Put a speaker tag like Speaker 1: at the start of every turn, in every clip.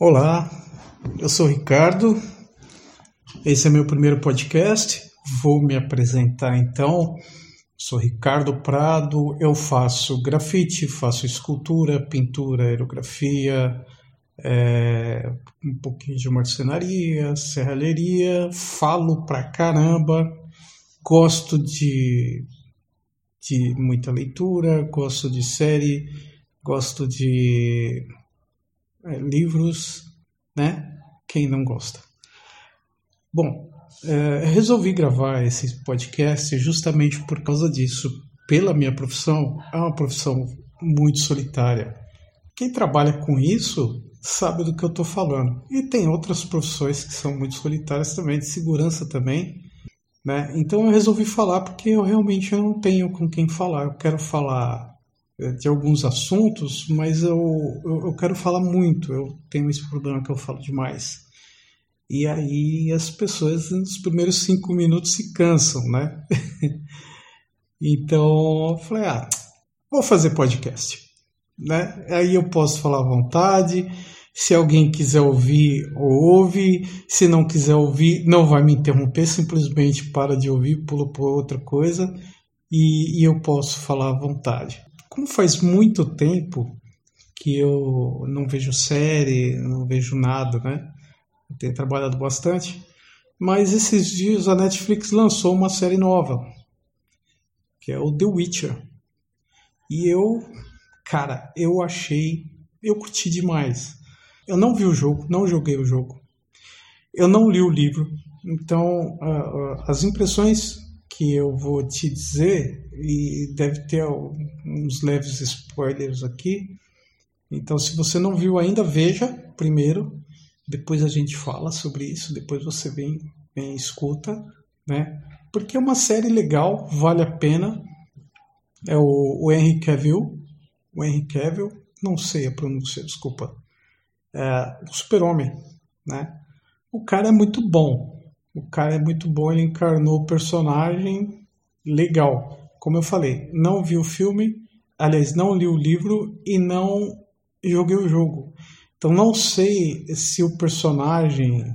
Speaker 1: Olá, eu sou Ricardo. Esse é meu primeiro podcast. Vou me apresentar então. Sou Ricardo Prado. Eu faço grafite, faço escultura, pintura, aerografia, é, um pouquinho de marcenaria, serralheria. Falo pra caramba. Gosto de, de muita leitura, gosto de série, gosto de é, livros, né? Quem não gosta? Bom, é, resolvi gravar esse podcast justamente por causa disso. Pela minha profissão, é uma profissão muito solitária. Quem trabalha com isso sabe do que eu estou falando. E tem outras profissões que são muito solitárias também, de segurança também. Né? Então eu resolvi falar porque eu realmente não tenho com quem falar. Eu quero falar de alguns assuntos, mas eu, eu, eu, quero falar muito. Eu tenho esse problema que eu falo demais. E aí as pessoas nos primeiros cinco minutos se cansam, né? então eu falei, ah, vou fazer podcast, né? Aí eu posso falar à vontade. Se alguém quiser ouvir, ouve. Se não quiser ouvir, não vai me interromper, simplesmente para de ouvir, pula para outra coisa e, e eu posso falar à vontade como faz muito tempo que eu não vejo série, não vejo nada, né? Eu tenho trabalhado bastante, mas esses dias a Netflix lançou uma série nova, que é o The Witcher. E eu, cara, eu achei, eu curti demais. Eu não vi o jogo, não joguei o jogo. Eu não li o livro, então uh, uh, as impressões que eu vou te dizer, e deve ter uns leves spoilers aqui. Então, se você não viu ainda, veja primeiro, depois a gente fala sobre isso, depois você vem, vem escuta, né? Porque é uma série legal, vale a pena. É o, o Henry Cavill, o Henry Cavill, não sei a pronúncia, desculpa. É, o Super-Homem, né? O cara é muito bom, o cara é muito bom, ele encarnou o personagem legal. Como eu falei, não vi o filme, aliás, não li o livro e não joguei o jogo. Então não sei se o personagem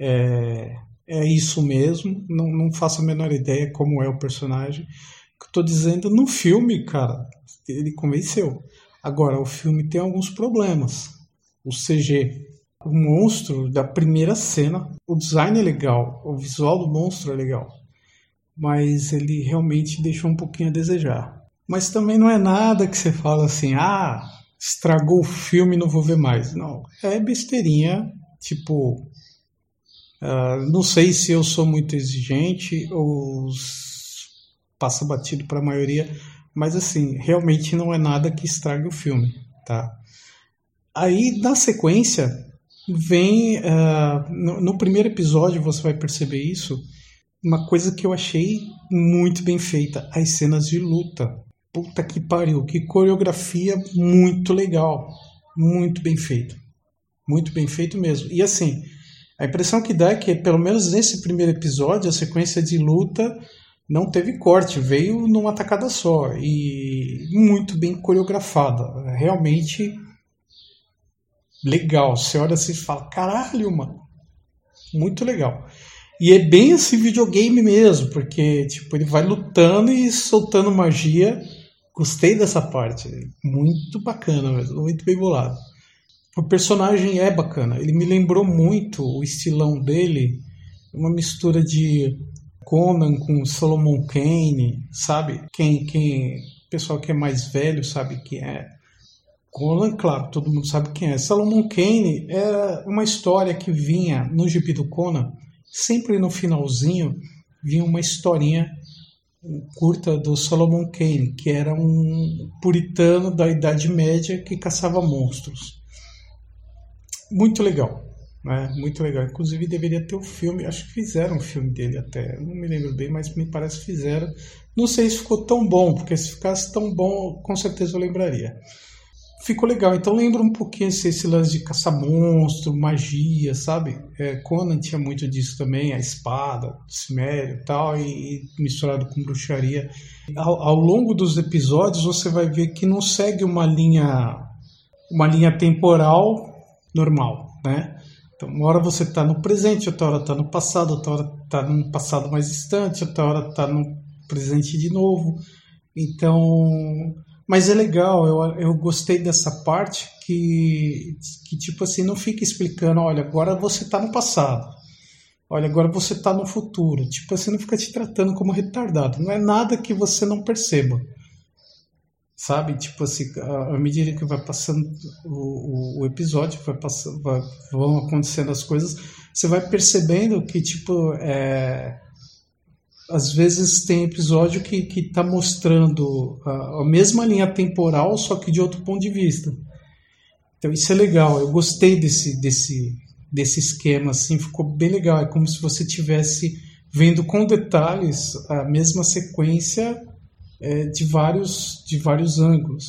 Speaker 1: é, é isso mesmo, não, não faço a menor ideia como é o personagem. O que eu tô dizendo, no filme, cara, ele convenceu. Agora, o filme tem alguns problemas. O CG o monstro da primeira cena. O design é legal, o visual do monstro é legal, mas ele realmente deixou um pouquinho a desejar. Mas também não é nada que você fala assim, ah, estragou o filme, não vou ver mais. Não, é besteirinha, tipo, uh, não sei se eu sou muito exigente ou passa batido para a maioria, mas assim, realmente não é nada que estrague o filme, tá? Aí, na sequência, vem. Uh, no, no, primeiro episódio você vai perceber isso. Uma coisa que eu achei muito bem feita: as cenas de luta. Puta que pariu, que coreografia muito legal. Muito bem feito. Muito bem feito mesmo. E assim, a impressão que dá é que, pelo menos nesse primeiro episódio, a sequência de luta não teve corte, veio numa tacada só. E muito bem coreografada. Realmente legal. Você olha assim e fala, caralho, mano. Muito legal. E é bem esse videogame mesmo, porque tipo, ele vai lutando e soltando magia. Gostei dessa parte. Muito bacana mesmo, muito bem bolado. O personagem é bacana. Ele me lembrou muito o estilão dele, uma mistura de Conan com Solomon Kane, sabe? Quem, quem, pessoal que é mais velho sabe que é Conan, claro, todo mundo sabe quem é. Salomon Kane era uma história que vinha no gibi do Conan, sempre no finalzinho vinha uma historinha curta do Solomon Kane, que era um puritano da Idade Média que caçava monstros. Muito legal, né? Muito legal. Inclusive deveria ter o um filme, acho que fizeram um filme dele até, não me lembro bem, mas me parece que fizeram. Não sei se ficou tão bom, porque se ficasse tão bom, com certeza eu lembraria ficou legal. Então lembra um pouquinho esse, esse lance de caçar monstro, magia, sabe? É, Conan tinha muito disso também, a espada, o cimério tal, e, e misturado com bruxaria. Ao, ao, longo dos episódios você vai ver que não segue uma linha, uma linha temporal normal. né? Então, uma hora você está no presente, outra hora está no passado, outra hora está num passado mais distante, outra hora está no presente de novo. Então, mas é legal, eu, eu gostei dessa parte que, que, tipo assim, não fica explicando, olha, agora você está no passado, olha, agora você está no futuro. Tipo assim, não fica te tratando como retardado. Não é nada que você não perceba sabe? Tipo assim, à medida que vai passando o, o, o episódio, vai passando, vai, vão acontecendo as coisas, você vai percebendo que, tipo, é, às vezes tem episódio que, que tá mostrando a, a mesma linha temporal, só que de outro ponto de vista. Então isso é legal, eu gostei desse, desse, desse esquema, assim, ficou bem legal. É como se você tivesse vendo com detalhes a mesma sequência é, de, vários, de vários ângulos.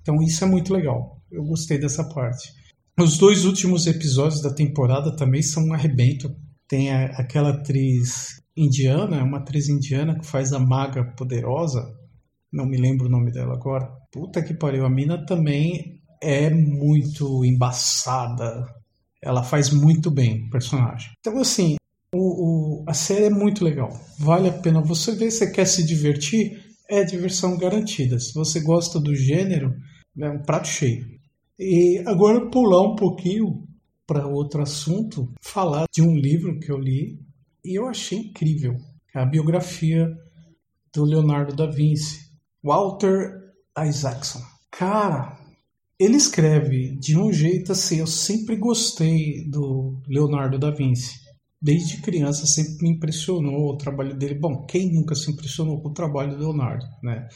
Speaker 1: Então isso é muito legal. Eu gostei dessa parte. Os dois últimos episódios da temporada também são um arrebento. Tem a, aquela atriz indiana, uma atriz indiana que faz a maga poderosa. Não me lembro o nome dela agora. Puta que pariu, a mina também é muito embaçada. Ela faz muito bem o personagem. Então, assim, o, o, a série é muito legal. Vale a pena você ver. Você quer se divertir? é diversão garantida. Se você gosta do gênero, é um prato cheio. E agora pular um pouquinho para outro assunto, falar de um livro que eu li e eu achei incrível, é a biografia do Leonardo da Vinci, Walter Isaacson. Cara, ele escreve de um jeito assim, eu sempre gostei do Leonardo da Vinci desde criança sempre me impressionou o trabalho dele. Bom, quem nunca se impressionou com o trabalho do Leonardo, né?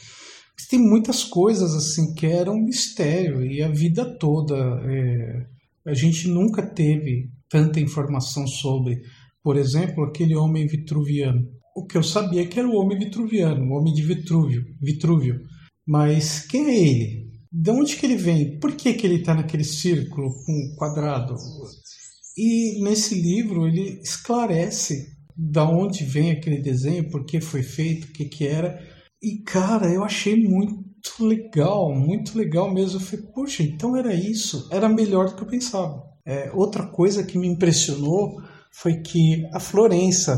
Speaker 1: Tem muitas coisas assim que eram um mistério e a vida toda é, a gente nunca teve tanta informação sobre, por exemplo, aquele homem vitruviano. O que eu sabia é que era o homem vitruviano, o homem de Vitrúvio, Vitrúvio. Mas quem é ele? De onde que ele vem? Por que, que ele está naquele círculo com quadrado? E nesse livro ele esclarece da onde vem aquele desenho, por que foi feito, o que, que era. E cara, eu achei muito legal, muito legal mesmo. Eu falei, poxa, então era isso, era melhor do que eu pensava. É, outra coisa que me impressionou foi que a Florença,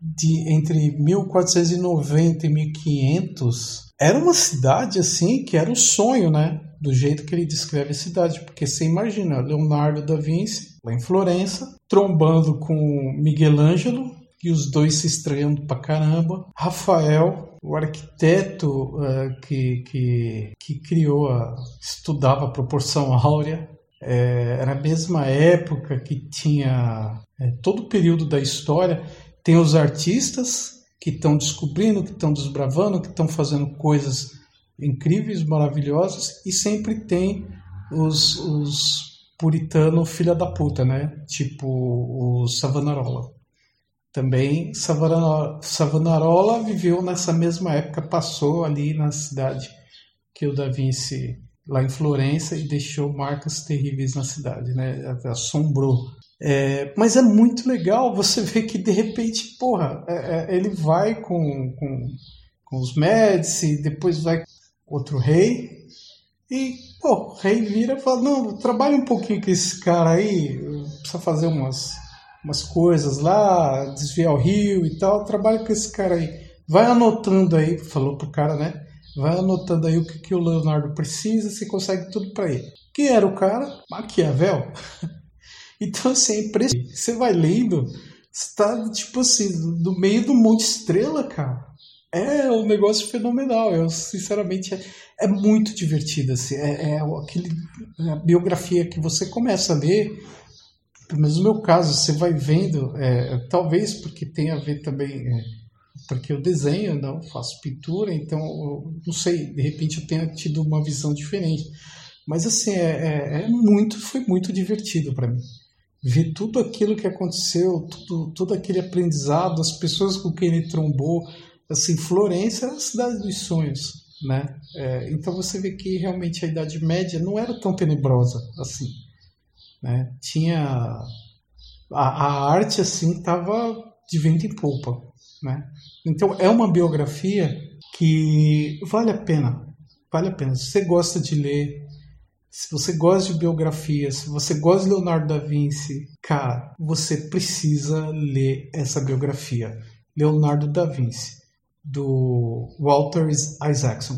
Speaker 1: de entre 1490 e 1500, era uma cidade assim que era o sonho, né? Do jeito que ele descreve a cidade, porque você imagina Leonardo da Vinci lá em Florença, trombando com Miguel Ângelo e os dois se estranhando pra caramba. Rafael, o arquiteto uh, que, que, que criou, a, estudava a proporção áurea, é, era a mesma época que tinha é, todo período da história. Tem os artistas que estão descobrindo, que estão desbravando, que estão fazendo coisas incríveis, maravilhosas, e sempre tem os, os puritano filha da puta, né? Tipo o Savonarola. Também Savonarola viveu nessa mesma época, passou ali na cidade que o Da Vinci, lá em Florença, e deixou marcas terríveis na cidade, né? Assombrou é, mas é muito legal você ver que de repente, porra, é, é, ele vai com, com, com os Médici, depois vai outro rei, e pô, o rei vira e fala: Não, trabalha um pouquinho com esse cara aí, precisa fazer umas, umas coisas lá, desviar o rio e tal, trabalha com esse cara aí. Vai anotando aí, falou pro cara, né? Vai anotando aí o que, que o Leonardo precisa, você consegue tudo para ele. Quem era o cara? Maquiavel. Então, assim, é. Você vai lendo, você tá, tipo assim, no meio do Monte Estrela, cara. É um negócio fenomenal. Eu, sinceramente, é, é muito divertido. Assim. É, é aquele, é a biografia que você começa a ler, pelo menos no meu caso, você vai vendo, é, talvez porque tem a ver também. Porque eu desenho, não faço pintura, então não sei, de repente eu tenha tido uma visão diferente. Mas assim, é, é, é muito, foi muito divertido para mim ver tudo aquilo que aconteceu, tudo, todo aquele aprendizado, as pessoas com quem ele trombou. Assim, Florença era a cidade dos sonhos, né? É, então você vê que realmente a Idade Média não era tão tenebrosa assim, né? Tinha a, a arte assim estava de vento em polpa, né? Então é uma biografia que vale a pena, vale a pena. Se você gosta de ler Se você gosta de biografia, se você gosta de Leonardo da Vinci, cara, você precisa ler essa biografia. Leonardo da Vinci, do Walter Isaacson.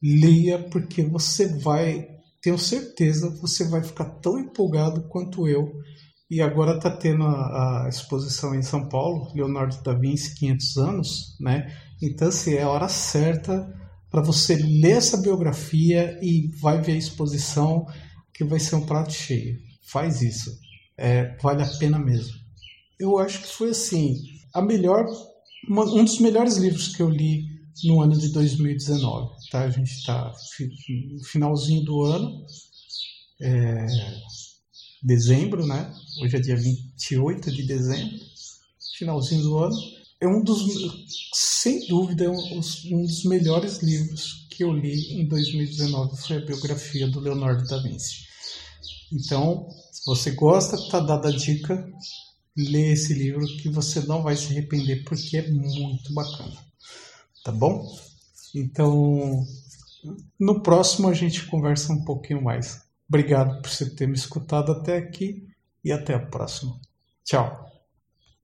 Speaker 1: Leia porque você vai, tenho certeza, você vai ficar tão empolgado quanto eu. E agora está tendo a, a, exposição em São Paulo, Leonardo da Vinci, 500 anos, né? Então, assim, é a hora certa para você ler essa biografia e vai ver a exposição que vai ser um prato cheio. Faz isso. É, vale a pena mesmo. Eu acho que foi assim, a melhor, um dos melhores livros que eu li no ano de 2019. Tá? A gente está no finalzinho do ano, é, dezembro, né? Hoje é dia 28 de dezembro, finalzinho do ano é um dos, sem dúvida, é um, um dos melhores livros que eu li em 2019 foi a biografia do Leonardo da Vinci. Então, se você gosta, tá dada a dica, lê esse livro que você não vai se arrepender porque é muito bacana. Tá bom? Então, no próximo a gente conversa um pouquinho mais. Obrigado por você ter me escutado até aqui e até a próxima. Tchau.